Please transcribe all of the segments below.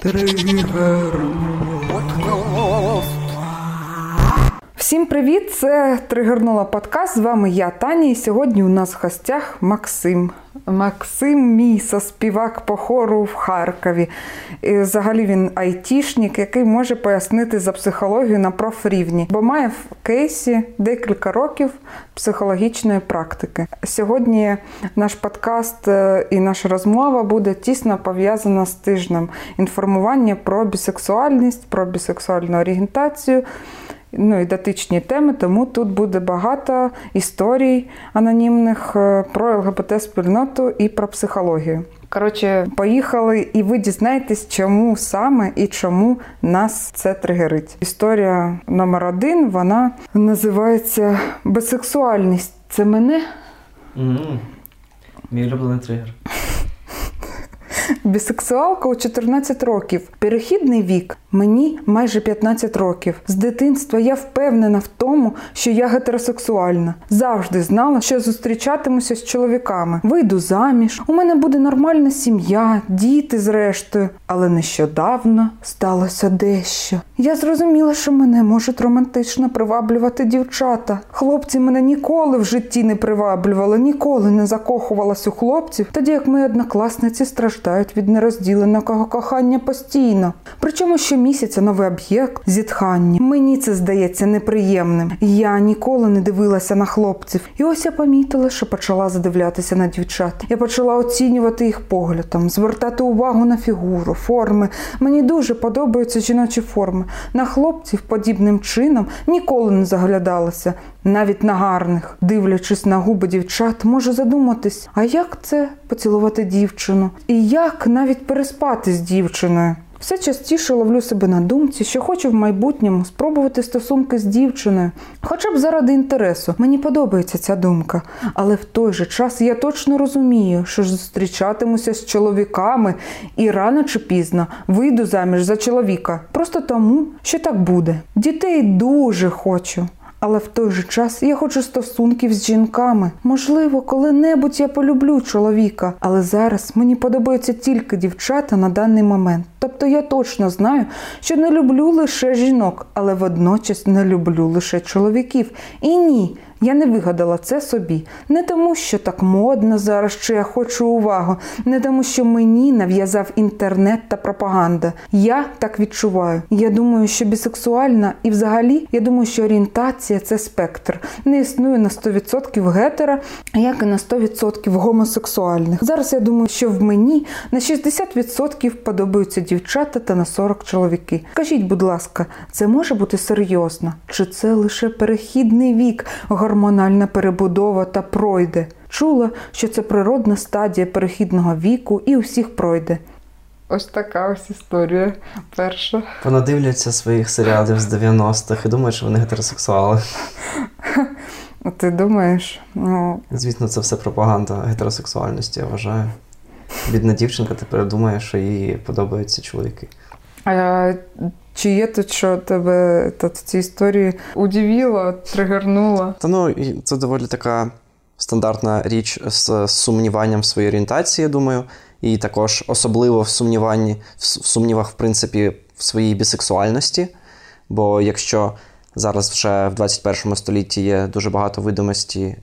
Тригер. Всім привіт! Це Тригернула подкаст. З вами я, Таня, і сьогодні у нас в гостях Максим. Максим, мій соспівак по хору в Харкові. І Взагалі він айтішник, який може пояснити за психологію на профрівні, бо має в кейсі декілька років психологічної практики. Сьогодні наш подкаст е, і наша розмова буде тісно пов'язана з тижнем інформування про бісексуальність, про бісексуальну орієнтацію ну і дотичні теми, тому тут буде багато історій анонімних е, про ЛГБТ-спільноту і про психологію. Коротше, поїхали, і ви дізнаєтесь, чому саме і чому нас це тригерить. Історія номер один вона називається Бисексуальність. Це мене? Mm-hmm. Мій улюблений тригер. Бісексуалка у 14 років. Перехідний вік. Мені майже 15 років. З дитинства я впевнена в тому, що я гетеросексуальна. Завжди знала, що зустрічатимуся з чоловіками. Вийду заміж, у мене буде нормальна сім'я, діти зрештою. Але нещодавно сталося дещо. Я зрозуміла, що мене можуть романтично приваблювати дівчата. Хлопці мене ніколи в житті не приваблювали, ніколи не закохувалась у хлопців, тоді як мої однокласниці страждають від нерозділеного кохання постійно. Причому щомісяця новий об'єкт зітхання. Мені це здається неприємним. Я ніколи не дивилася на хлопців. І ось я помітила, що почала задивлятися на дівчат. Я почала оцінювати їх поглядом, звертати увагу на фігуру, форми. Мені дуже подобаються жіночі форми. На хлопців подібним чином ніколи не заглядалася, навіть на гарних. Дивлячись на губи дівчат, можу задуматись, а як це поцілувати дівчину? І як навіть переспати з дівчиною? Все частіше ловлю себе на думці, що хочу в майбутньому спробувати стосунки з дівчиною, хоча б заради інтересу. Мені подобається ця думка, але в той же час я точно розумію, що зустрічатимуся з чоловіками і рано чи пізно вийду заміж за чоловіка, просто тому, що так буде. Дітей дуже хочу. Але в той же час я хочу стосунків з жінками. Можливо, коли-небудь я полюблю чоловіка, але зараз мені подобаються тільки дівчата на даний момент. Тобто я точно знаю, що не люблю лише жінок, але водночас не люблю лише чоловіків. І ні. Я не вигадала це собі. Не тому, що так модно зараз, що я хочу увагу, не тому, що мені нав'язав інтернет та пропаганда. Я так відчуваю. Я думаю, що бісексуальна і взагалі я думаю, що орієнтація це спектр. Не існує на 100% гетера, як і на 100% гомосексуальних. Зараз я думаю, що в мені на 60% подобаються дівчата та на 40 чоловіки. Кажіть, будь ласка, це може бути серйозно? Чи це лише перехідний вік? Гормональна перебудова та пройде. Чула, що це природна стадія перехідного віку і усіх пройде. Ось така ось історія перша. Понадивляться своїх серіалів з 90-х і думають, що вони гетеросексуали. Ти думаєш? Ну... Звісно, це все пропаганда гетеросексуальності, я вважаю. Бідна дівчинка тепер думає, що їй подобаються чоловіки. А чи є тут, що тебе в цій історії удивило, тригернуло? Та ну це доволі така стандартна річ з сумніванням в своїй орієнтації, я думаю, і також особливо в сумніванні, в сумнівах, в принципі, в своїй бісексуальності. Бо якщо зараз вже в 21 столітті є дуже багато видимості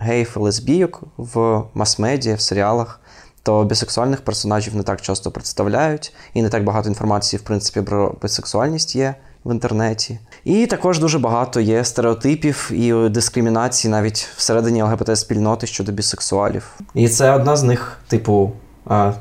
і лесбійок в мас-медіа, в серіалах то бісексуальних персонажів не так часто представляють, і не так багато інформації, в принципі, про бісексуальність є в інтернеті. І також дуже багато є стереотипів і дискримінації навіть всередині ЛГБТ-спільноти щодо бісексуалів. І це одна з них, типу,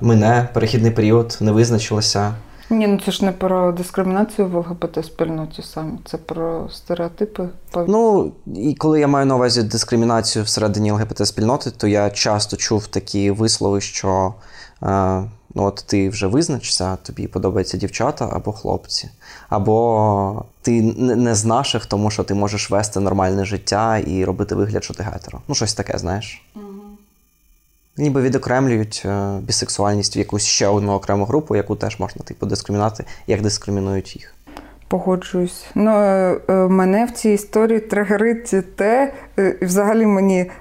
мене перехідний період не визначилося. Ні, ну це ж не про дискримінацію в ЛГБТ-спільноті саме, це про стереотипи. Ну, і коли я маю на увазі дискримінацію всередині ЛГБТ-спільноти, то я часто чув такі вислови, що е, ну, от ти вже визначишся, тобі подобаються дівчата або хлопці, або ти не з наших, тому що ти можеш вести нормальне життя і робити вигляд, що ти гетеро. Ну, щось таке, знаєш. Ніби відокремлюють е, бісексуальність в якусь ще одну окрему групу, яку теж можна типу дискримінати, як дискримінують їх. Погоджуюсь. Ну, е, е, Мене в цій історії тригерить те, взагалі мені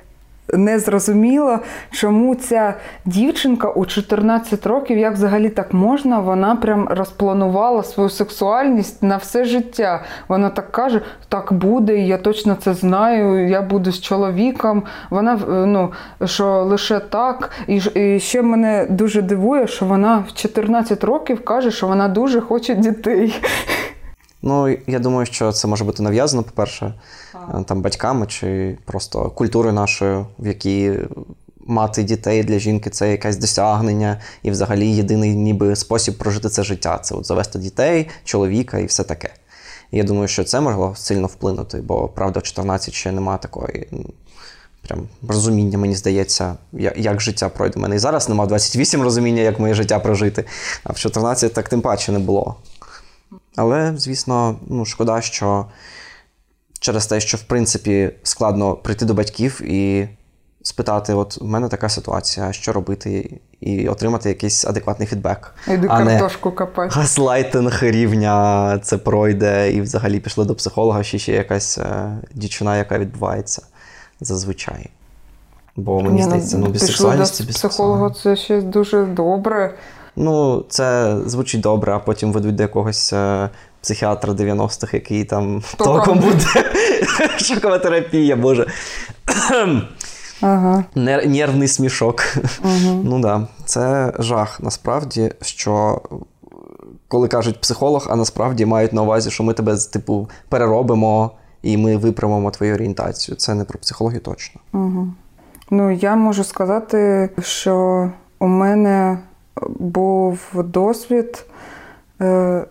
не зрозуміло, чому ця дівчинка у 14 років, як взагалі так можна, вона прям розпланувала свою сексуальність на все життя. Вона так каже: так буде, я точно це знаю. Я буду з чоловіком. Вона ну що лише так. І, і ще мене дуже дивує, що вона в 14 років каже, що вона дуже хоче дітей. Ну, я думаю, що це може бути нав'язано, по-перше, там батьками чи просто культурою нашою, в якій мати дітей для жінки це якесь досягнення, і взагалі єдиний ніби спосіб прожити це життя це от завести дітей, чоловіка і все таке. І я думаю, що це могло сильно вплинути, бо правда, в 14 ще немає такої. Прям розуміння, мені здається, як життя пройде. У мене і зараз немає 28 розуміння, як моє життя прожити. А в 14 так тим паче не було. Але, звісно, ну, шкода, що через те, що в принципі складно прийти до батьків і спитати: от в мене така ситуація, що робити, і отримати якийсь адекватний фідбек. Іду а картошку копати. Газлайтинг рівня це пройде, і взагалі пішли до психолога, ще ще якась е, дівчина, яка відбувається зазвичай. Бо мені Ні, здається, ну, бісексуальність це психолога це ще дуже добре. Ну, це звучить добре, а потім ведуть до якогось е, психіатра 90-х, який там Током, буде. Шокова терапія, боже. Ага. Нер- нервний смішок. Угу. Ну да, це жах. Насправді, що коли кажуть психолог, а насправді мають на увазі, що ми тебе типу переробимо і ми виправимо твою орієнтацію. Це не про психологію точно. Угу. Ну, я можу сказати, що у мене був досвід е,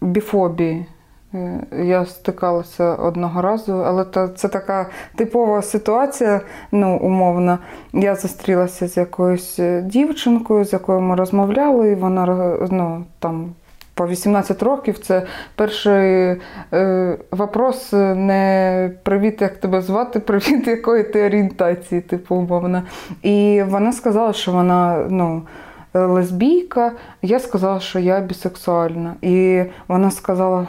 біфобії. Е, я стикалася одного разу, але це така типова ситуація, ну, умовно. Я зустрілася з якоюсь дівчинкою, з якою ми розмовляли, і вона ну, там. По 18 років це перший е, вопрос не привіт, як тебе звати, привіт, якої ти орієнтації, типу, умовно. І вона сказала, що вона ну, Е, лесбійка, я сказала, що я бісексуальна. І вона сказала,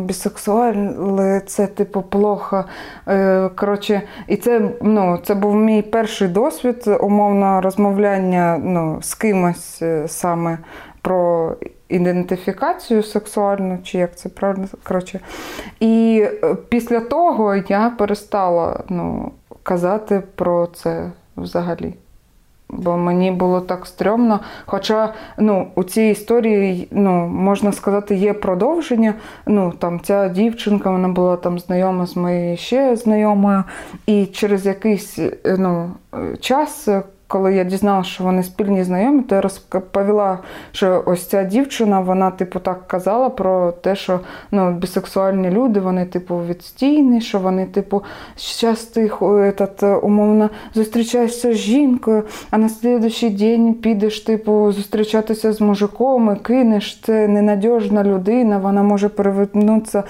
бісексуальне це типу плохо. Е, коротше, І це ну, це був мій перший досвід умовно розмовляння ну, з кимось е, саме про ідентифікацію сексуальну, чи як це правильно. Коротше. І після того я перестала ну, казати про це взагалі. Бо мені було так стрьомно. Хоча ну, у цій історії, ну, можна сказати, є продовження. Ну, там Ця дівчинка вона була там знайома з моєю ще знайомою, і через якийсь ну, час, коли я дізналася, що вони спільні знайомі, то я розповіла, що ось ця дівчина, вона, типу, так казала про те, що ну, бісексуальні люди, вони, типу, відстійні, що вони, типу, зараз ти этот, умовно зустрічаєшся з жінкою, а на слідуючий день підеш, типу, зустрічатися з мужиком і кинеш. Це ненадіжна людина, вона може перевернутися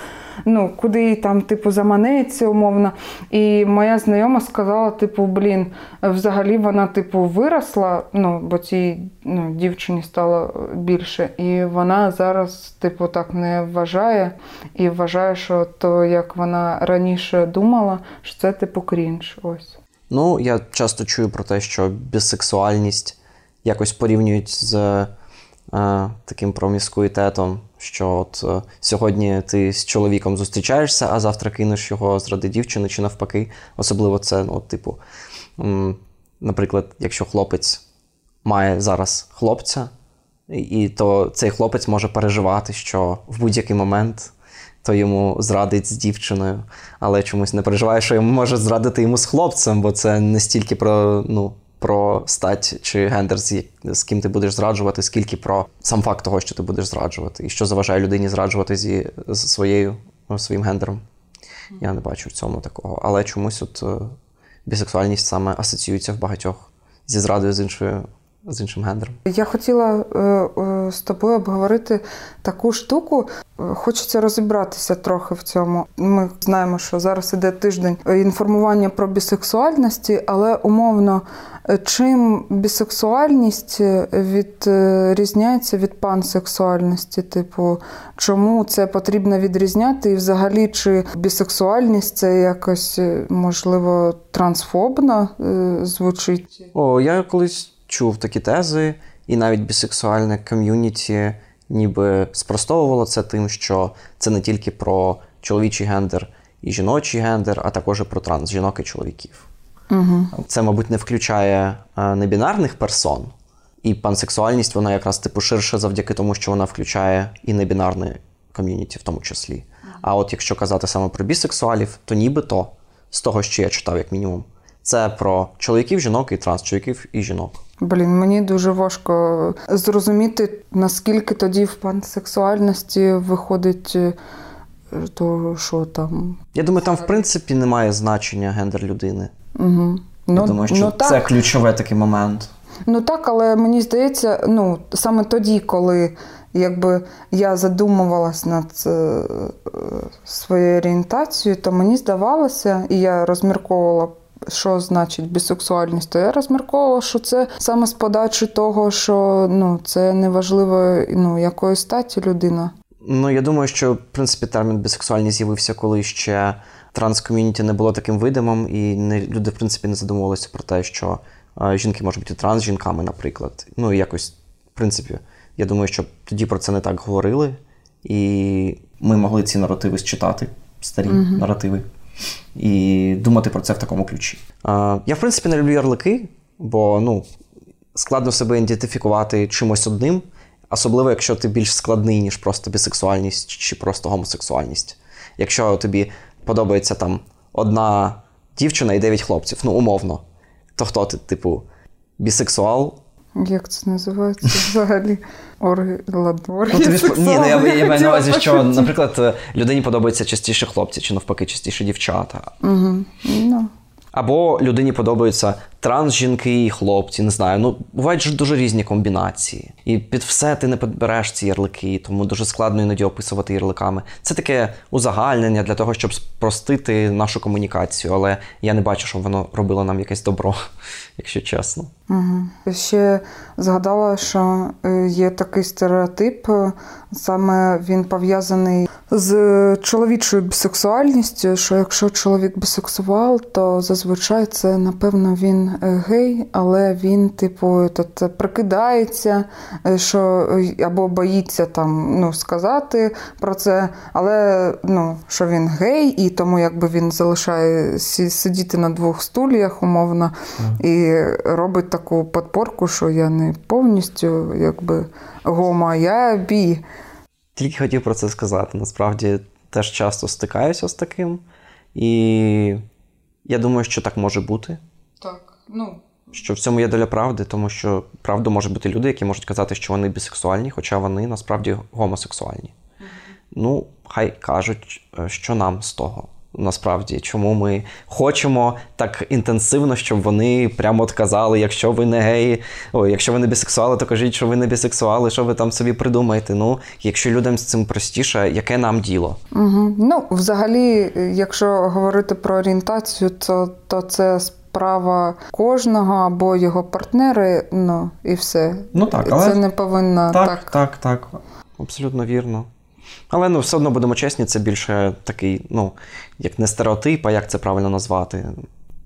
ну, куди там, типу, заманеться, умовно. І моя знайома сказала, типу, блін, взагалі вона, типу, виросла, ну, бо цій ну, дівчині стало більше. І вона зараз, типу, так не вважає. І вважає, що то, як вона раніше думала, що це, типу, крінж. Ось. Ну, я часто чую про те, що бісексуальність якось порівнюють з таким проміскуїтетом що от е, сьогодні ти з чоловіком зустрічаєшся, а завтра кинеш його зради дівчини чи навпаки. Особливо це, ну, типу, наприклад, якщо хлопець має зараз хлопця, і то цей хлопець може переживати, що в будь-який момент то йому зрадить з дівчиною, але чомусь не переживає, що йому може зрадити йому з хлопцем, бо це не стільки про ну, про стать чи гендер, з, з ким ти будеш зраджувати, скільки про сам факт того, що ти будеш зраджувати, і що заважає людині зраджувати зі з своєю своїм гендером. Я не бачу в цьому такого. Але чомусь от е, бісексуальність саме асоціюється в багатьох зі зрадою з іншою з іншим гендером. Я хотіла е, е, з тобою обговорити таку штуку. Хочеться розібратися трохи в цьому. Ми знаємо, що зараз іде тиждень інформування про бісексуальності, але умовно чим бісексуальність відрізняється від пансексуальності? Типу, чому це потрібно відрізняти? І взагалі, чи бісексуальність це якось можливо трансфобно звучить? О, я колись чув такі тези, і навіть бісексуальне ком'юніті ніби спростовувало це тим, що це не тільки про чоловічий гендер і жіночий гендер, а також і про транс жінок і чоловіків. Угу. Це, мабуть, не включає е, небінарних персон, і пансексуальність вона якраз типу ширше завдяки тому, що вона включає і небінарне ком'юніті, в тому числі. А от якщо казати саме про бісексуалів, то нібито з того, що я читав, як мінімум, це про чоловіків, жінок і транс, чоловіків і жінок. Блін, мені дуже важко зрозуміти, наскільки тоді в пансексуальності виходить е, то, що там. Я думаю, там в принципі немає значення гендер людини. Угу. Ну, Я думаю, що ну, це ключовий такий момент. Ну так, але мені здається, ну саме тоді, коли якби я задумувалась над е, своєю орієнтацією, то мені здавалося, і я розмірковувала що значить бісексуальність, то я розмірковувала, що це саме з подачі того, що ну це неважливо, ну якої статі людина. Ну я думаю, що в принципі термін бісексуальність з'явився, коли ще транс-ком'юніті не було таким видимим, і не люди в принципі не задумувалися про те, що а, жінки можуть бути транс-жінками, наприклад. Ну і якось, в принципі, я думаю, що тоді про це не так говорили, і ми могли ці наративи считати, старі mm наративи і думати про це в такому ключі. Я, в принципі, не люблю ярлики, бо ну, складно себе ідентифікувати чимось одним, особливо, якщо ти більш складний, ніж просто бісексуальність чи просто гомосексуальність. Якщо тобі подобається там одна дівчина і дев'ять хлопців, ну умовно, то хто ти, типу, бісексуал? Як це називається взагалі? Орги... Ну, тобі... Ні, ну я, я маю на увазі, що, наприклад, людині подобаються частіше хлопці, чи навпаки, частіше дівчата. Угу. Ну. Або людині подобаються транс-жінки і хлопці, не знаю. Ну, бувають ж дуже різні комбінації. І під все ти не підбереш ці ярлики, тому дуже складно іноді описувати ярликами. Це таке узагальнення для того, щоб спростити нашу комунікацію, але я не бачу, щоб воно робило нам якесь добро, якщо чесно. Угу. Ще згадала, що е, є такий стереотип, е, саме він пов'язаний з чоловічою бісексуальністю, що якщо чоловік бісексуал, то зазвичай це, напевно, він е, гей, але він, типу, тут прикидається, що або боїться там ну, сказати про це, але ну, що він гей, і тому якби він залишає сидіти на двох стульях, умовно, mm. і робить таку подпорку, що я не повністю якби гомо, я бі. Тільки хотів про це сказати. Насправді теж часто стикаюся з таким. І я думаю, що так може бути. Так, ну. Що в цьому є доля правди, тому що правду можуть бути люди, які можуть казати, що вони бісексуальні, хоча вони насправді гомосексуальні. Mm-hmm. Ну, хай кажуть, е, що нам з того. Насправді, чому ми хочемо так інтенсивно, щоб вони прямо от казали, якщо ви не геї, ой, якщо ви не бісексуали, то кажіть, що ви не бісексуали, що ви там собі придумаєте. Ну, якщо людям з цим простіше, яке нам діло? Угу. Ну, взагалі, якщо говорити про орієнтацію, то, то це справа кожного або його партнери, ну і все. Ну так, але... Це не повинна так. Так, так, так. Абсолютно вірно. Але ну, все одно будемо чесні, це більше такий, ну, як не стереотип, а як це правильно назвати.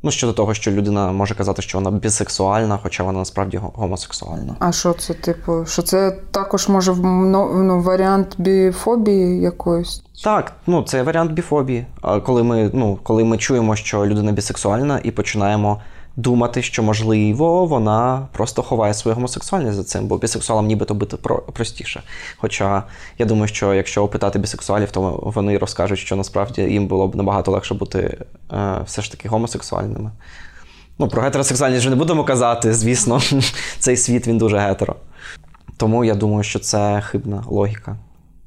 Ну, щодо того, що людина може казати, що вона бісексуальна, хоча вона насправді гомосексуальна. А що це, типу, що це також може ну, ну, варіант біфобії якоїсь? Так, ну це варіант біфобії. Коли ми, ну, коли ми чуємо, що людина бісексуальна, і починаємо думати, що можливо вона просто ховає свою гомосексуальність за цим, бо бісексуалам нібито бути простіше. Хоча я думаю, що якщо опитати бісексуалів, то вони розкажуть, що насправді їм було б набагато легше бути е, все ж таки гомосексуальними. Ну, про гетеросексуальність вже не будемо казати, звісно, цей світ він дуже гетеро. Тому я думаю, що це хибна логіка.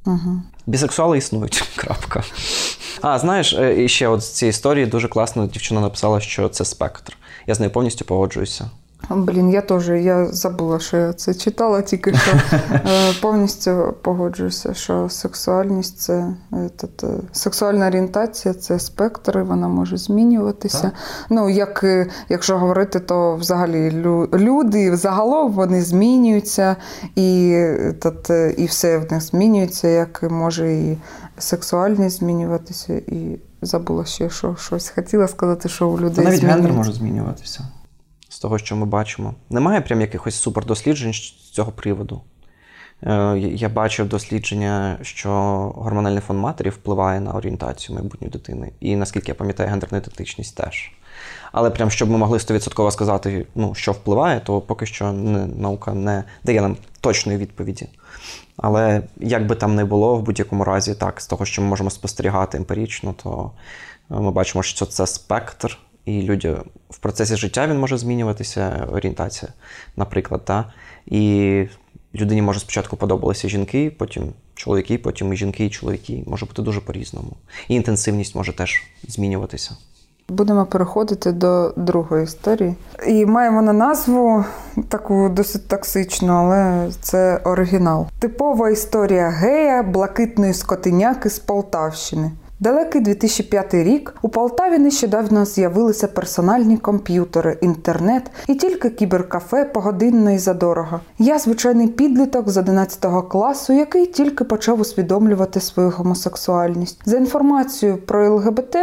Угу. Бісексуали існують. крапка. А, знаєш, е, ще от з цієї історії дуже класно дівчина написала, що це спектр. Я з нею повністю погоджуюся. Блін, я теж я забула, що я це читала, тільки що е, повністю погоджуюся, що сексуальність це це сексуальна орієнтація, це спектр, і вона може змінюватися. Так. Ну, як якщо говорити, то взагалі люди загалом вони змінюються, і тот, і все в них змінюється, як може і сексуальність змінюватися, і забула ще що щось. Хотіла сказати, що у людей. навіть гендер може змінюватися з того, що ми бачимо. Немає прям якихось супердосліджень з цього приводу. Е, я бачив дослідження, що гормональний фон матері впливає на орієнтацію майбутньої дитини. І наскільки я пам'ятаю, гендерна ідентичність теж. Але прям щоб ми могли 100% сказати, ну, що впливає, то поки що не, наука не дає нам точної відповіді. Але як би там не було, в будь-якому разі, так, з того, що ми можемо спостерігати емпірично, то ми бачимо, що це спектр і люди в процесі життя він може змінюватися, орієнтація, наприклад. Та? І людині може спочатку подобалися жінки, потім чоловіки, потім і жінки, і чоловіки. Може бути дуже по-різному. І інтенсивність може теж змінюватися. Будемо переходити до другої історії. І має вона назву таку досить токсичну, але це оригінал. Типова історія гея блакитної скотиняки з Полтавщини. Далекий 2005 рік у Полтаві нещодавно з'явилися персональні комп'ютери, інтернет і тільки кіберкафе погодинно і задорого. Я звичайний підліток з 11 класу, який тільки почав усвідомлювати свою гомосексуальність. За інформацією про ЛГБТ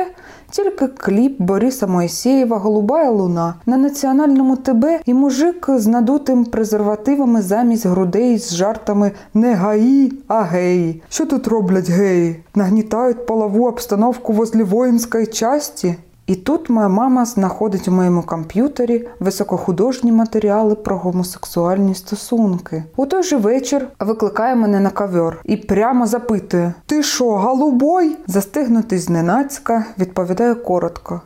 тільки кліп Бориса Моїсєєва Голубая луна на національному ТБ і мужик з надутим презервативами замість грудей з жартами не гаї, а геї. Що тут роблять геї? Нагнітають полову обстановку возле воїнської часті. І тут моя мама знаходить у моєму комп'ютері високохудожні матеріали про гомосексуальні стосунки. У той же вечір викликає мене на кавер і прямо запитує: Ти що, голубой? Застигнутий зненацька, відповідає коротко.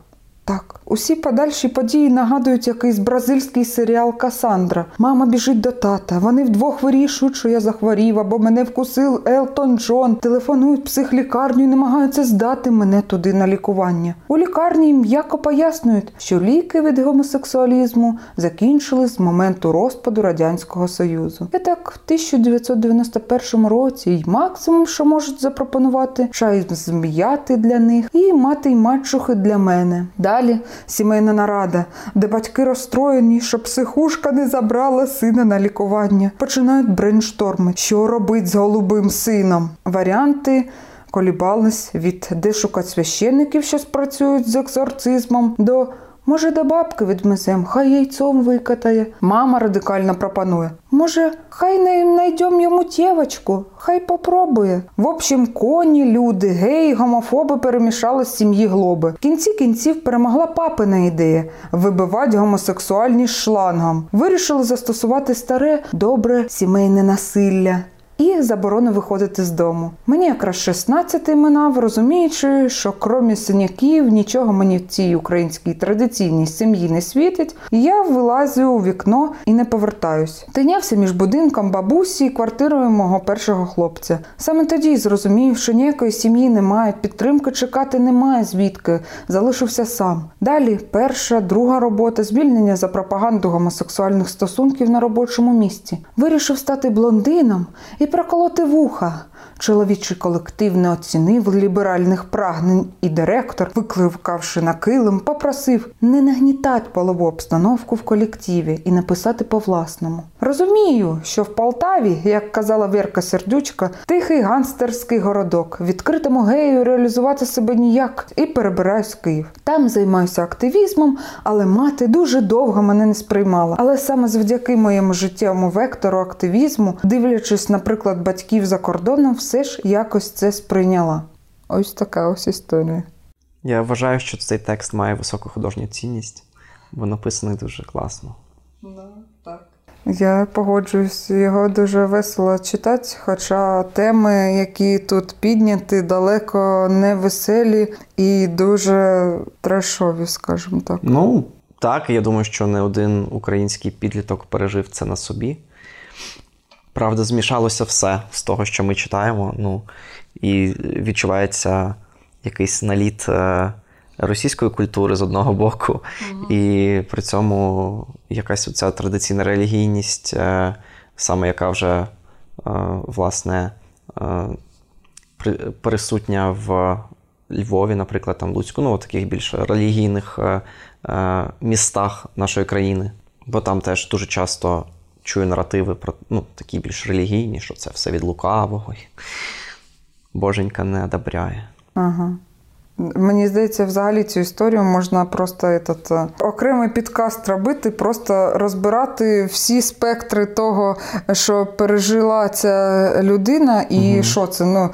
Усі подальші події нагадують якийсь бразильський серіал Касандра. Мама біжить до тата. Вони вдвох вирішують, що я захворів, або мене вкусив Елтон Джон. Телефонують психлікарню і намагаються здати мене туди на лікування. У лікарні м'яко пояснюють, що ліки від гомосексуалізму закінчили з моменту розпаду радянського союзу. І так, в 1991 році й максимум, що можуть запропонувати, чай зм'яти для них і мати й мачухи для мене. Далі сімейна нарада, де батьки розстроєні, що психушка не забрала сина на лікування. Починають брейншторми. Що робить з голубим сином? Варіанти. Колібались від де шукати священників, що спрацюють з екзорцизмом, до Може, до бабки відмезем, хай яйцом викатає. Мама радикально пропонує. Може, хай не найдем йому тєвочку, хай попробує. В общем, коні, люди, геї, гомофоби перемішали з сім'ї глоби. В кінці кінців перемогла папина ідея вибивати гомосексуальність шлангом. Вирішили застосувати старе добре сімейне насилля і заборону виходити з дому. Мені якраз 16 минав, розуміючи, що крім синяків нічого мені в цій українській традиційній сім'ї не світить, я вилазю у вікно і не повертаюсь. Тинявся між будинком бабусі і квартирою мого першого хлопця. Саме тоді зрозумів, що ніякої сім'ї немає, підтримки чекати немає, звідки залишився сам. Далі перша, друга робота, звільнення за пропаганду гомосексуальних стосунків на робочому місці. Вирішив стати блондином і проколоти вуха. Чоловічий колектив не оцінив ліберальних прагнень, і директор, викликавши на килим, попросив не нагнітати полову обстановку в колективі і написати по-власному. Розумію, що в Полтаві, як казала Верка Сердючка, тихий ганстерський городок, відкритому гею реалізувати себе ніяк і перебираюсь в Київ. Там займаюся активізмом, але мати дуже довго мене не сприймала. Але саме завдяки моєму життєвому вектору активізму, дивлячись, наприклад, батьків за кордоном, все ж якось це сприйняла. Ось така ось історія. Я вважаю, що цей текст має високу художню цінність, бо написаний дуже класно. Ну, так. Я погоджуюсь, його дуже весело читати, хоча теми, які тут підняті, далеко не веселі і дуже трешові, скажімо так. Ну, так, я думаю, що не один український підліток пережив це на собі. Правда, змішалося все з того, що ми читаємо. Ну, І відчувається якийсь наліт е, російської культури з одного боку, угу. і при цьому якась оця традиційна релігійність, е, саме яка вже е, власне присутня в Львові, наприклад, там Луцьку, ну, таких більш релігійних містах нашої країни. Бо там теж дуже часто чую наративи про ну, такі більш релігійні, що це все від лукавого. Боженька не одобряє. Ага. Мені здається, взагалі цю історію можна просто этот, е, окремий підкаст робити, просто розбирати всі спектри того, що пережила ця людина, і угу. що це. Ну,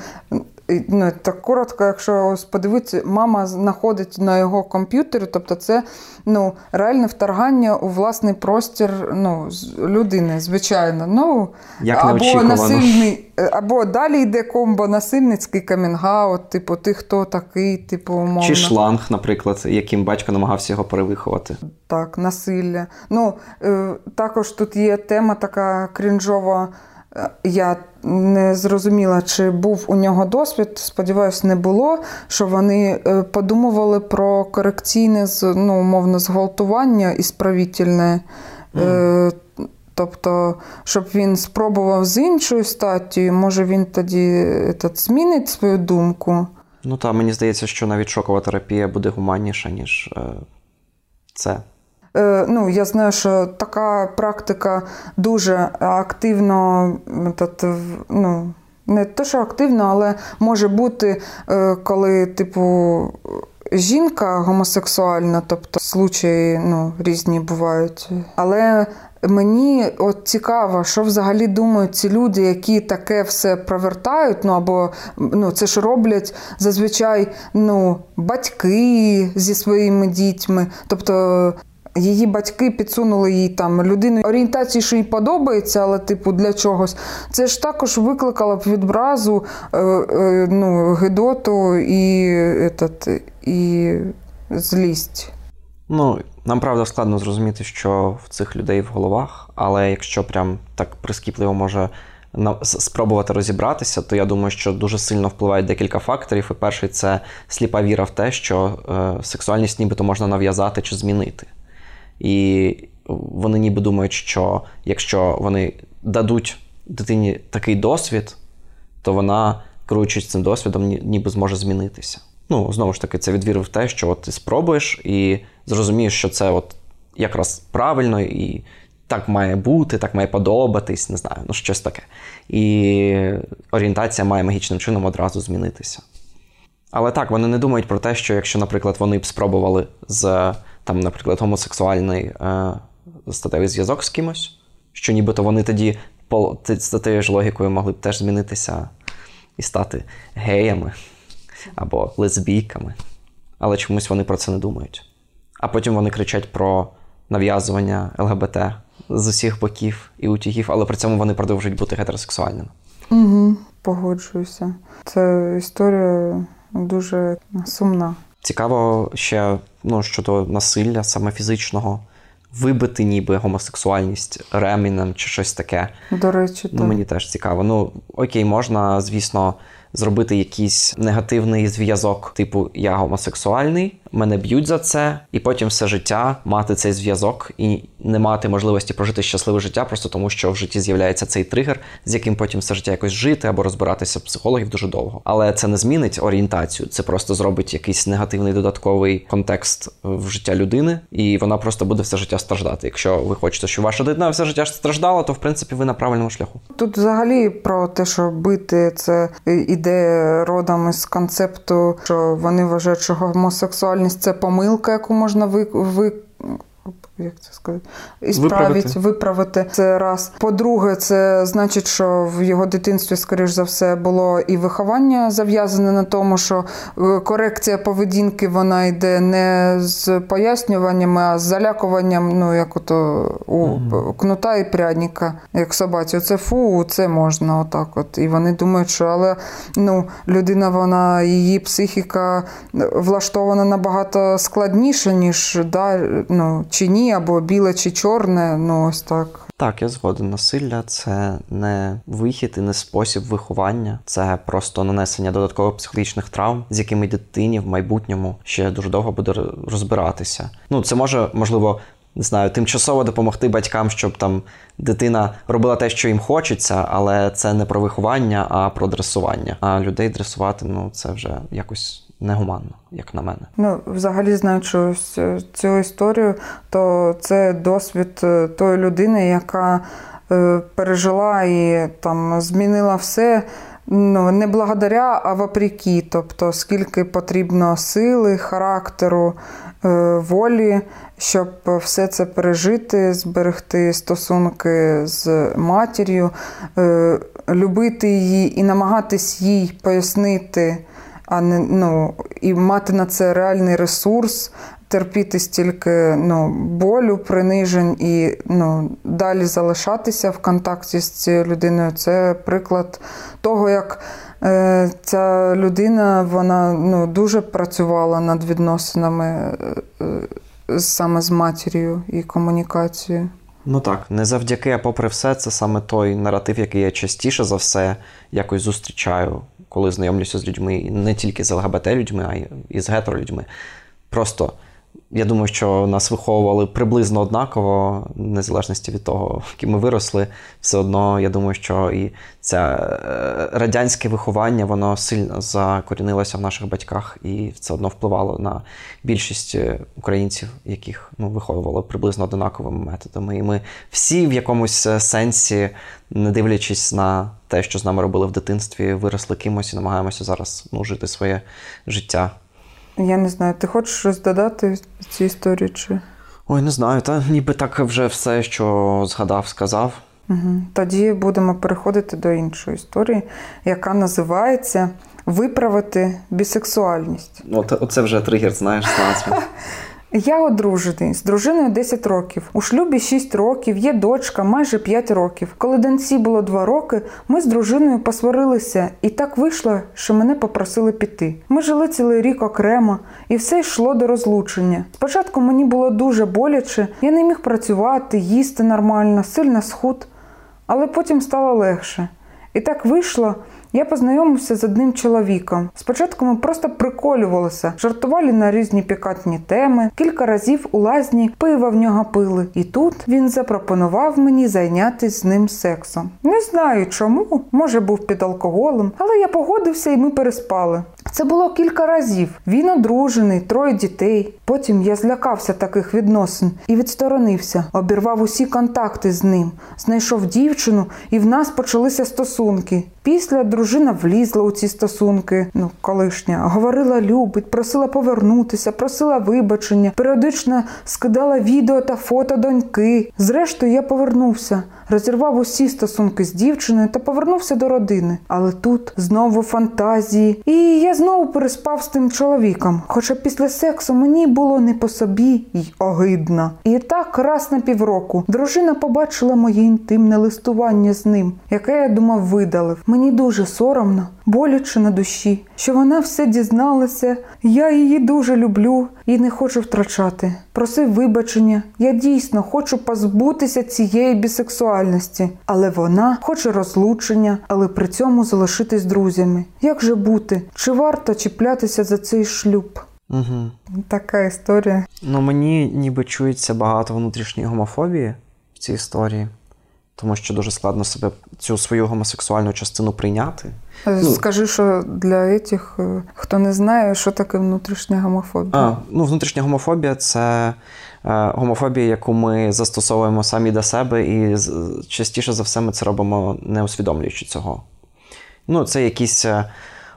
ну, так коротко, якщо подивитися, мама знаходить на його комп'ютері, тобто це ну, реальне вторгання у власний простір ну, людини, звичайно. Ну, Як або насильний, або далі йде комбо насильницький камінгаут, типу, ти хто такий, типу, умовно. Чи шланг, наприклад, яким батько намагався його перевиховати. Так, насилля. Ну, е, Також тут є тема така крінжова. Я не зрозуміла, чи був у нього досвід. Сподіваюсь, не було. Що вони е, подумували про корекційне ну, умовно, зґвалтування і справітельне. Mm. Тобто, щоб він спробував з іншою статтю, може він тоді этот, змінить свою думку. Ну так, мені здається, що навіть шокова терапія буде гуманніша, ніж е, це. Е, ну, Я знаю, що така практика дуже активно, ну, не те, що активно, але може бути, е, коли, типу, жінка гомосексуальна, тобто случаї ну, різні бувають. Але мені от цікаво, що взагалі думають ці люди, які таке все провертають, ну або ну, це ж роблять зазвичай ну, батьки зі своїми дітьми. Тобто Її батьки підсунули їй там людину орієнтації, що їй подобається, але типу для чогось. Це ж також викликало б відбразу, е, е, ну, гидоту і этот, і злість. Ну, нам правда складно зрозуміти, що в цих людей в головах, але якщо прям так прискіпливо може спробувати розібратися, то я думаю, що дуже сильно впливають декілька факторів. І перший це сліпа віра в те, що е, сексуальність нібито можна нав'язати чи змінити. І вони ніби думають, що якщо вони дадуть дитині такий досвід, то вона, керуючись цим досвідом, ніби зможе змінитися. Ну, знову ж таки, це відвір в те, що от ти спробуєш і зрозумієш, що це от якраз правильно, і так має бути, так має подобатись, не знаю, ну щось таке. І орієнтація має магічним чином одразу змінитися. Але так, вони не думають про те, що якщо, наприклад, вони б спробували з там, наприклад, гомосексуальний е, статевий зв'язок з кимось, що нібито вони тоді за тією ж логікою могли б теж змінитися і стати геями або лесбійками. Але чомусь вони про це не думають. А потім вони кричать про нав'язування ЛГБТ з усіх боків і утягів, але при цьому вони продовжують бути гетеросексуальними. Угу, Погоджуюся. Це історія дуже сумна. Цікаво ще ну, щодо насилля, саме фізичного, вибити ніби гомосексуальність ремінем чи щось таке. До речі, ну, так. Мені теж цікаво. Ну, окей, можна, звісно, зробити якийсь негативний зв'язок, типу я гомосексуальний, мене б'ють за це, і потім все життя мати цей зв'язок і не мати можливості прожити щасливе життя, просто тому що в житті з'являється цей тригер, з яким потім все життя якось жити або розбиратися психологів дуже довго. Але це не змінить орієнтацію, це просто зробить якийсь негативний додатковий контекст в життя людини, і вона просто буде все життя страждати. Якщо ви хочете, щоб ваша дитина все життя страждала, то в принципі ви на правильному шляху. Тут взагалі про те, що бити це іде родом із концепту, що вони вважають, що гомосексуальність це помилка, яку можна ви, ви як це сказати, ісправити, виправити. виправити це раз. По-друге, це значить, що в його дитинстві, скоріш за все, було і виховання зав'язане на тому, що е, корекція поведінки вона йде не з пояснюваннями, а з залякуванням, ну як ото у mm кнута і прядника, як собаці. Оце фу, це можна, отак. От. І вони думають, що але ну, людина, вона її психіка влаштована набагато складніше, ніж да, ну, чи ні або біле чи чорне, ну ось так. Так, я згоден. Насилля це не вихід і не спосіб виховання, це просто нанесення додаткових психологічних травм, з якими дитині в майбутньому ще дуже довго буде розбиратися. Ну, це може можливо. Не знаю, тимчасово допомогти батькам, щоб там дитина робила те, що їм хочеться, але це не про виховання, а про дресування. А людей дресувати ну це вже якось негуманно, як на мене. Ну, взагалі, знаючи е, цю історію, то це досвід е, тої людини, яка е, пережила і там змінила все. Ну, не благодаря, а вопреки. Тобто, скільки потрібно сили, характеру, волі, щоб все це пережити, зберегти стосунки з матір'ю, любити її і намагатись їй пояснити а не ну і мати на це реальний ресурс, терпіти стільки ну, болю, принижень і ну, далі залишатися в контакті з цією людиною. Це приклад того, як е, ця людина вона ну, дуже працювала над відносинами е, саме з матір'ю і комунікацією. Ну так, не завдяки, а попри все, це саме той наратив, який я частіше за все якось зустрічаю коли знайомлюся з людьми, не тільки з ЛГБТ-людьми, а й з гетеролюдьми. Просто я думаю, що нас виховували приблизно однаково, незалежності від того, ким ми виросли. Все одно, я думаю, що і це радянське виховання, воно сильно закорінилося в наших батьках і все одно впливало на більшість е, українців, яких ну, виховували приблизно однаковими методами. І ми всі в якомусь е, сенсі, не дивлячись на те, що з нами робили в дитинстві, виросли кимось і намагаємося зараз ну, жити своє життя. Я не знаю, ти хочеш щось додати в цій історії? чи? Ой, не знаю, та ніби так вже все, що згадав, сказав. Угу. Тоді будемо переходити до іншої історії, яка називається Виправити бісексуальність. Оце вже тригер, знаєш, з назви. Я одружений з дружиною 10 років. У шлюбі 6 років, є дочка, майже 5 років. Коли доньці було 2 роки, ми з дружиною посварилися, і так вийшло, що мене попросили піти. Ми жили цілий рік окремо, і все йшло до розлучення. Спочатку мені було дуже боляче, я не міг працювати, їсти нормально, сильно схуд, але потім стало легше. І так вийшло, я познайомився з одним чоловіком. Спочатку ми просто приколювалися, жартували на різні пікантні теми. Кілька разів у лазні пиво в нього пили. І тут він запропонував мені зайнятися з ним сексом. Не знаю чому, може був під алкоголем, але я погодився і ми переспали. Це було кілька разів. Він одружений, троє дітей. Потім я злякався таких відносин і відсторонився, обірвав усі контакти з ним, знайшов дівчину, і в нас почалися стосунки. Після дружина влізла у ці стосунки, ну колишня, говорила, любить, просила повернутися, просила вибачення, періодично скидала відео та фото доньки. Зрештою, я повернувся, розірвав усі стосунки з дівчиною та повернувся до родини. Але тут знову фантазії, і я знову переспав з тим чоловіком. Хоча після сексу мені було не по собі й огидно. І так раз на півроку дружина побачила моє інтимне листування з ним, яке я думав видалив. Мені дуже соромно, боляче на душі, що вона все дізналася. Я її дуже люблю і не хочу втрачати. Просив вибачення. Я дійсно хочу позбутися цієї бісексуальності, але вона хоче розлучення, але при цьому залишитись друзями. Як же бути? Чи варто чіплятися за цей шлюб? Угу. Така історія. Ну мені ніби чується багато внутрішньої гомофобії в цій історії тому що дуже складно себе цю свою гомосексуальну частину прийняти. Е, ну, Скажи, що для тих, е, хто не знає, що таке внутрішня гомофобія? А, Ну, внутрішня гомофобія це е, гомофобія, яку ми застосовуємо самі до себе, і частіше за все ми це робимо, не усвідомлюючи цього. Ну, це якісь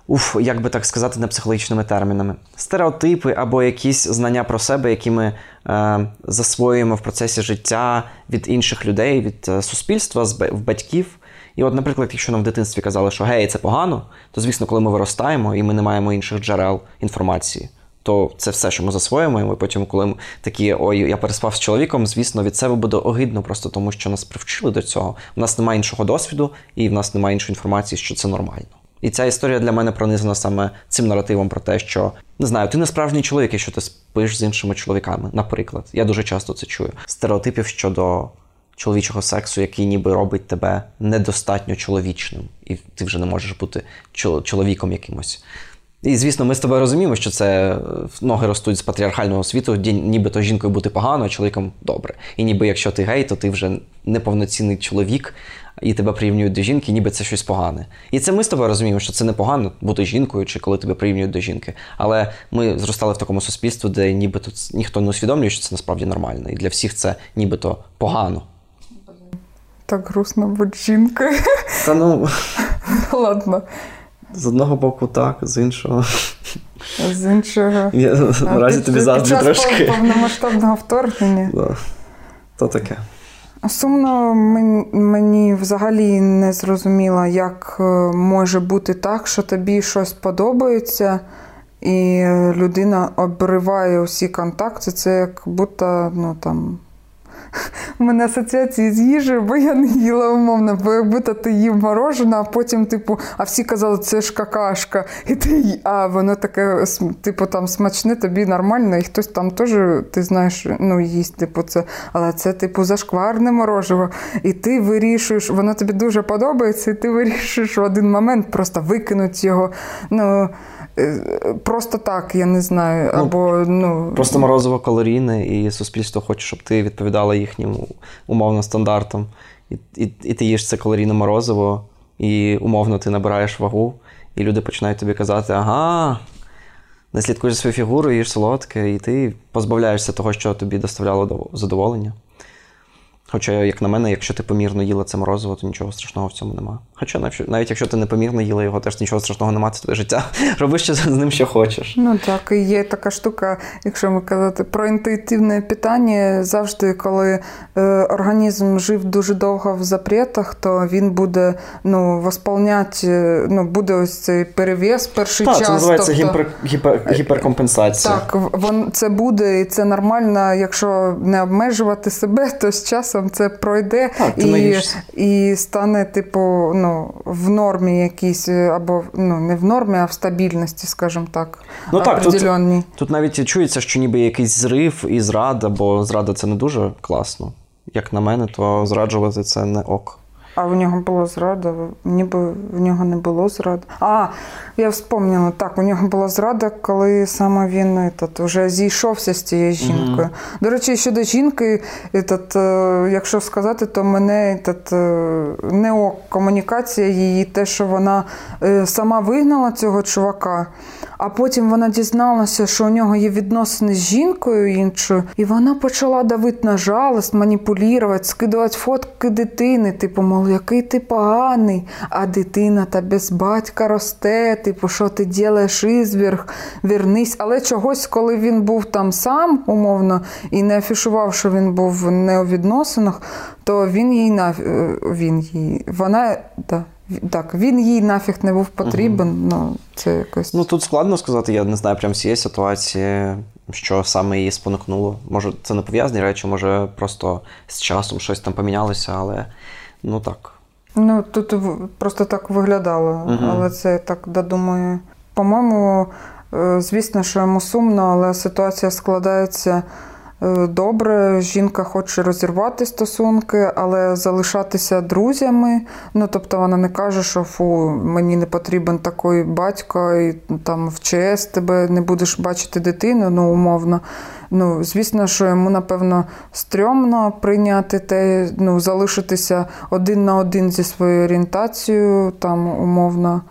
уф, як би так сказати, не психологічними термінами. Стереотипи або якісь знання про себе, які ми е, засвоюємо в процесі життя від інших людей, від е, суспільства, в батьків. І, от, наприклад, якщо нам в дитинстві казали, що гей, це погано, то звісно, коли ми виростаємо і ми не маємо інших джерел інформації. То це все, що ми засвоїмо, і ми потім, коли ми такі ой, я переспав з чоловіком, звісно, від себе буде огидно, просто тому що нас привчили до цього. У нас немає іншого досвіду, і в нас немає іншої інформації, що це нормально. І ця історія для мене пронизана саме цим наративом про те, що не знаю, ти не справжній чоловік, якщо ти спиш з іншими чоловіками. Наприклад, я дуже часто це чую. Стереотипів щодо чоловічого сексу, який ніби робить тебе недостатньо чоловічним, і ти вже не можеш бути чоловіком якимось. І, звісно, ми з тобою розуміємо, що це е, ноги ростуть з патріархального світу, де нібито жінкою бути погано, а чоловіком добре. І ніби якщо ти гей, то ти вже неповноцінний чоловік, і тебе прирівнюють до жінки, ніби це щось погане. І це ми з тобою розуміємо, що це не погано бути жінкою, чи коли тебе прирівнюють до жінки. Але ми зростали в такому суспільстві, де нібито ніхто не усвідомлює, що це насправді нормально. І для всіх це нібито погано. Так грустно бути жінкою. Та ну. Ладно. З одного боку, так, з іншого. З іншого. Я наразі тобі заздрю трошки. повномасштабного вторгнення. Да. То таке. Сумно мені взагалі не зрозуміло, як е, може бути так, що тобі щось подобається, і людина обриває усі контакти. Це як будто ну, там, у мене асоціації з їжею, бо я не їла умовно, бо якби то ти їв морожене, а потім, типу, а всі казали, це ж какашка. І ти, а воно таке, типу, там смачне, тобі нормально, і хтось там теж, ти знаєш, ну, їсть, типу, це, але це, типу, зашкварне морожево. І ти вирішуєш, воно тобі дуже подобається, і ти вирішуєш в один момент просто викинути його. ну, просто так, я не знаю. Ну, або, ну... Просто морозиво калорійне, і суспільство хоче, щоб ти відповідала їхнім умовно стандартам. І, і, і ти їш це калорійне морозиво, і умовно ти набираєш вагу, і люди починають тобі казати, ага. Не слідкуєш за своєю фігурою, їж солодке, і ти позбавляєшся того, що тобі доставляло задоволення. Хоча, як на мене, якщо ти помірно їла це морозиво, то нічого страшного в цьому нема. Хоча навіть навіть якщо ти не помірно їла його, теж нічого страшного немає, це твоє життя. Роби що з ним що хочеш. Ну так, і є така штука, якщо ми казати про інтуїтивне питання, завжди, коли е, організм жив дуже довго в запретах, то він буде ну, восполняти, е, ну, буде ось цей перевес перший так, час. Це називається тобто, гіпер, гіпер, гіперкомпенсація. Так, вон, це буде, і це нормально, якщо не обмежувати себе, то з часом часом це пройде так, і і стане, типу, ну, в нормі якійсь, або ну, не в нормі, а в стабільності, скажімо так. Ну так, тут, тут навіть чується, що ніби якийсь зрив і зрада, бо зрада це не дуже класно. Як на мене, то зраджувати це не ок А в нього була зрада, ніби в нього не було зради. А, я вспомнила, так, у нього була зрада, коли саме він этот, вже зійшовся з цією жінкою. Mm-hmm. До речі, щодо жінки, этот, е, якщо сказати, то мене этот, е, не ок комунікація її, те, що вона е, сама вигнала цього чувака. А потім вона дізналася, що у нього є відносини з жінкою іншою, і вона почала давити на жалость, маніпулювати, скидувати фотки дитини. Типу, мол, який ти поганий, а дитина та без батька росте. Типу, що ти ділаєш ізверг, вернись. Але чогось, коли він був там сам, умовно, і не афішував, що він був не у відносинах, то він їй на він їй. Вона да. Так, він їй нафіг не був потрібен. Угу. Ну, це якось... Ну тут складно сказати, я не знаю прям цієї ситуації, що саме її спонукнуло. Може, це не пов'язані речі, може просто з часом щось там помінялося, але ну так. Ну, тут просто так виглядало, угу. але це так додумаю. По-моєму, е, звісно, що йому сумно, але ситуація складається. Е, добре, жінка хоче розірвати стосунки, але залишатися друзями. Ну тобто вона не каже, що фу, мені не потрібен такий батько, і там в ЧС тебе не будеш бачити дитину, ну умовно. Ну, звісно, що йому, напевно, стрьомно прийняти те, ну, залишитися один на один зі своєю орієнтацією, там умовно.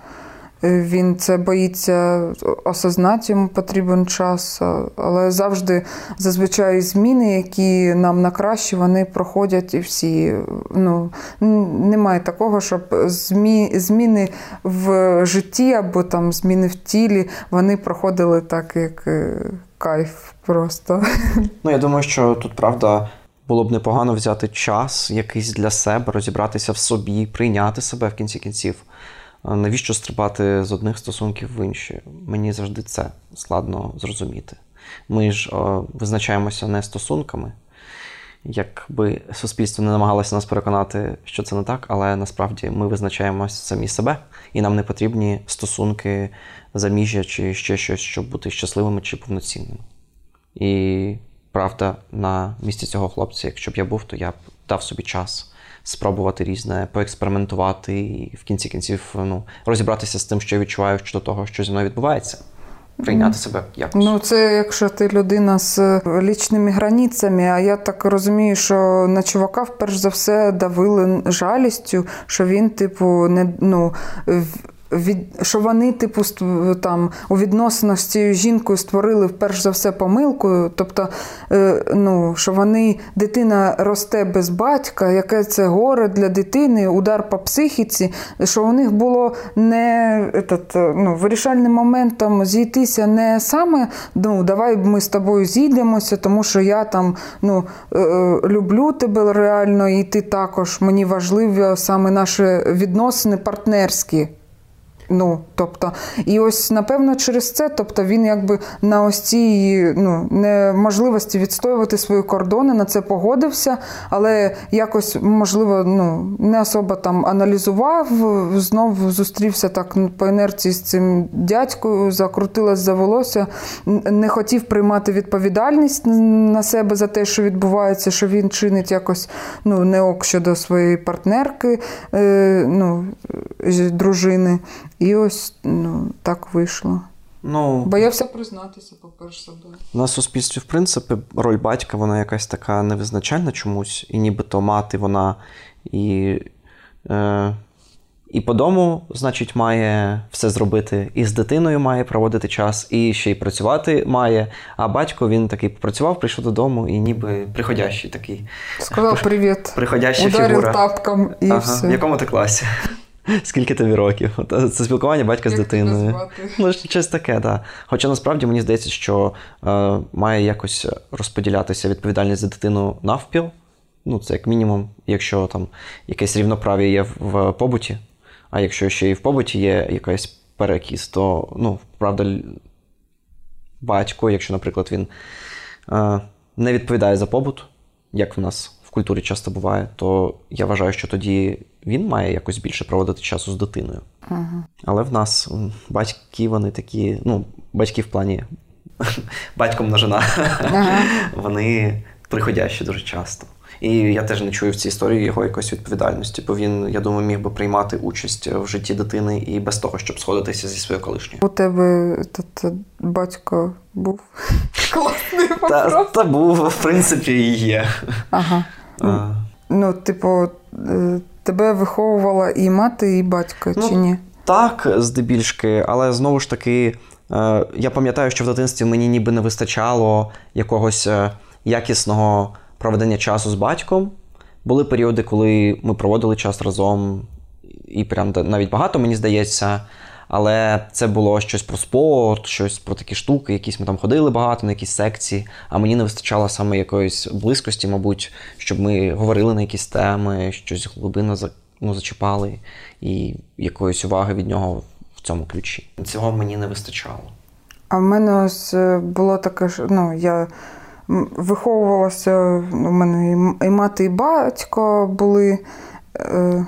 Він це боїться осознати, йому потрібен час, але завжди зазвичай зміни, які нам на краще, вони проходять і всі. Ну, Немає такого, щоб змі, зміни в житті або там зміни в тілі вони проходили так, як е, кайф просто. Ну, я думаю, що тут правда. Було б непогано взяти час якийсь для себе, розібратися в собі, прийняти себе в кінці кінців навіщо стрибати з одних стосунків в інші? Мені завжди це складно зрозуміти. Ми ж о, визначаємося не стосунками, якби суспільство не намагалося нас переконати, що це не так, але насправді ми визначаємося самі себе, і нам не потрібні стосунки, заміжжя чи ще щось, щоб бути щасливими чи повноцінними. І правда, на місці цього хлопця, якщо б я був, то я б дав собі час спробувати різне, поекспериментувати і в кінці кінців ну, розібратися з тим, що я відчуваю щодо того, що зі мною відбувається. Прийняти себе якось. Ну, це якщо ти людина з е, лічними границями, а я так розумію, що на чувака вперше за все давили жалістю, що він, типу, не ну. Від що вони, типу, там у відносинах з цією жінкою створили перш за все помилку. Тобто, е, ну, що вони дитина росте без батька, яке це горе для дитини, удар по психіці, що у них було не этот, ну, вирішальним моментом зійтися не саме ну, давай ми з тобою зійдемося, тому що я там ну, е, люблю тебе реально, і ти також мені важливі саме наші відносини партнерські. Ну, тобто, і ось напевно через це, тобто він якби на ось цій ну, неможливості відстоювати свої кордони на це погодився, але якось, можливо, ну, не особо там аналізував, знову зустрівся так ну, по інерції з цим дядькою, закрутилась за волосся, не хотів приймати відповідальність на себе за те, що відбувається, що він чинить якось ну, не ок щодо своєї партнерки, е, ну, дружини. І ось ну, так вийшло. Ну, Боявся признатися, по-перше, себе. На суспільстві, в принципі, роль батька вона якась така невизначальна чомусь, і нібито мати вона і е, і по дому, значить, має все зробити, і з дитиною має проводити час, і ще й працювати має. А батько він такий попрацював, прийшов додому і ніби приходящий такий. Сказав привіт. Приходяща Ударив фігура. тапком і ага. все. В якому ти класі? Скільки тобі років? Це спілкування батька Як з дитиною. Ну, щось таке, так. Хоча насправді мені здається, що е, має якось розподілятися відповідальність за дитину навпіл. Ну, це як мінімум, якщо там якесь рівноправ'я є в, в побуті, а якщо ще і в побуті є якийсь перекіс, то ну, правда, батько, якщо, наприклад, він е, не відповідає за побут, як в нас культурі часто буває, то я вважаю, що тоді він має якось більше проводити часу з дитиною. Ага. Але в нас батьки, вони такі, ну, батьки в плані батько множина, Ага. вони приходящі дуже часто. І я теж не чую в цій історії його якоїсь відповідальності, бо він, я думаю, міг би приймати участь в житті дитини і без того, щоб сходитися зі своєю колишньою. У тебе та, батько був класний Та, та був, в принципі, і є. Ага. А, Ну, типу, е, тебе виховувала і мати, і батько, Ну, чи ні? Так, здебільшки, але знову ж таки, е, я пам'ятаю, що в дитинстві мені ніби не вистачало якогось е, якісного проведення часу з батьком. Були періоди, коли ми проводили час разом, і прям навіть багато, мені здається. Але це було щось про спорт, щось про такі штуки, якісь ми там ходили багато на якісь секції, а мені не вистачало саме якоїсь близькості, мабуть, щоб ми говорили на якісь теми, щось глибинно ну, зачіпали, і якоїсь уваги від нього в цьому ключі. Цього мені не вистачало. А в мене ось е, було таке, що ну, я виховувалася, у мене і мати, і батько були. е,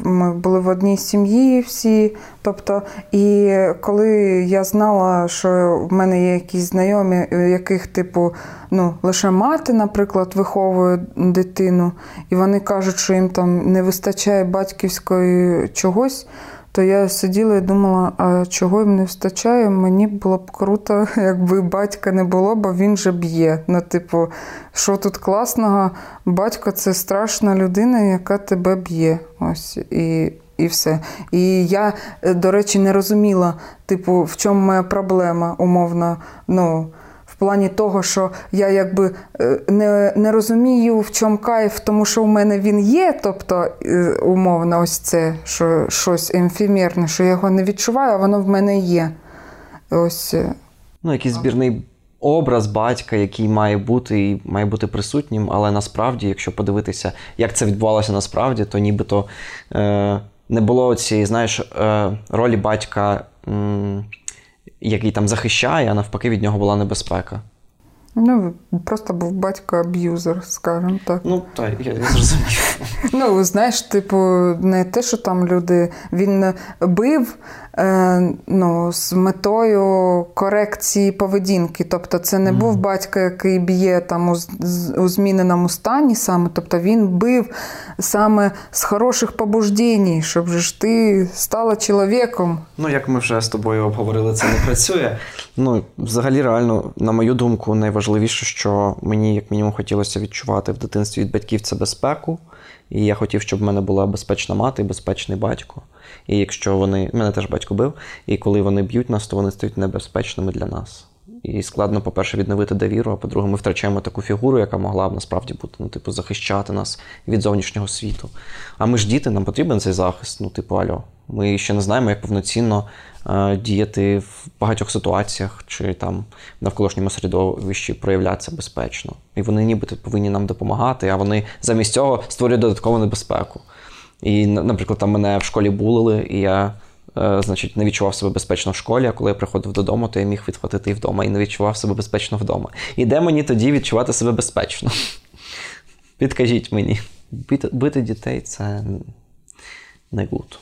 Ми були в одній сім'ї всі. Тобто, і коли я знала, що в мене є якісь знайомі, у яких, типу, ну, лише мати, наприклад, виховує дитину, і вони кажуть, що їм там не вистачає батьківської чогось, то я сиділа і думала, а чого їм не вистачає? Мені було б круто, якби батька не було, бо він же б'є. Ну, типу, що тут класного? Батько це страшна людина, яка тебе б'є. Ось і. І все. І я, е, до речі, не розуміла, типу, в чому моя проблема, умовно. Ну, плані того, що я якби е, не, не розумію, в чому кайф, тому що в мене він є, тобто, е, умовно, ось це, що щось емфімерне, що я його не відчуваю, а воно в мене є. Ось. е, Ну, якийсь збірний образ батька, який має бути і має бути присутнім, але насправді, якщо подивитися, як це відбувалося насправді, то нібито е, не було цієї, знаєш, е, ролі батька, м, який там захищає, а навпаки, від нього була небезпека. Ну, просто був батько аб'юзер, скажімо так. Ну, так, я, зрозумів. Ну, знаєш, типу, не те, що там люди. Він бив ну, з метою корекції поведінки. Тобто, це не був батько, який б'є там у, у зміненому стані саме. Тобто він бив саме з хороших побуждень, щоб ж ти стала чоловіком. Ну, як ми вже з тобою обговорили, це не працює. Ну, взагалі, реально, на мою думку, найважливіше, що мені, як мінімум, хотілося відчувати в дитинстві від батьків це безпеку. І я хотів, щоб в мене була безпечна мати безпечний батько. І якщо вони. Мене теж батько бив, і коли вони б'ють нас, то вони стають небезпечними для нас. І складно, по-перше, відновити довіру, а по-друге, ми втрачаємо таку фігуру, яка могла б насправді бути, ну, типу, захищати нас від зовнішнього світу. А ми ж діти, нам потрібен цей захист, ну, типу, альо. Ми ще не знаємо, як повноцінно е, діяти в багатьох ситуаціях чи там в навколишньому середовищі проявлятися безпечно. І вони нібито повинні нам допомагати, а вони замість цього створюють додаткову небезпеку. І, наприклад, там мене в школі булили, і я. Е, значить, не відчував себе безпечно в школі, а коли я приходив додому, то я міг відхватити і вдома і не відчував себе безпечно вдома. І де мені тоді відчувати себе безпечно? Підкажіть мені, бити, дітей це не good.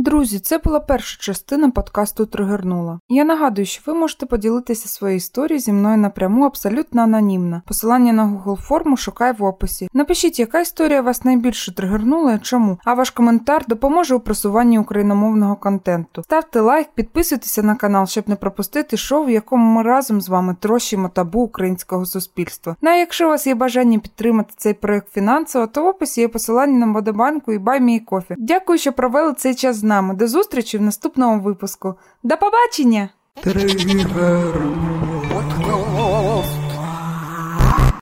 Друзі, це була перша частина подкасту Тригернуло. Я нагадую, що ви можете поділитися своєю історією зі мною напряму абсолютно анонімно. Посилання на Google форму шукай в описі. Напишіть, яка історія вас найбільше тригернула і чому. А ваш коментар допоможе у просуванні україномовного контенту. Ставте лайк, підписуйтеся на канал, щоб не пропустити шоу, в якому ми разом з вами трощимо табу українського суспільства. Ну а якщо у вас є бажання підтримати цей проект фінансово, то в описі є посилання на водобанку і баймі кофі. Дякую, що провели цей час з нами. До зустрічі в наступному випуску. До побачення!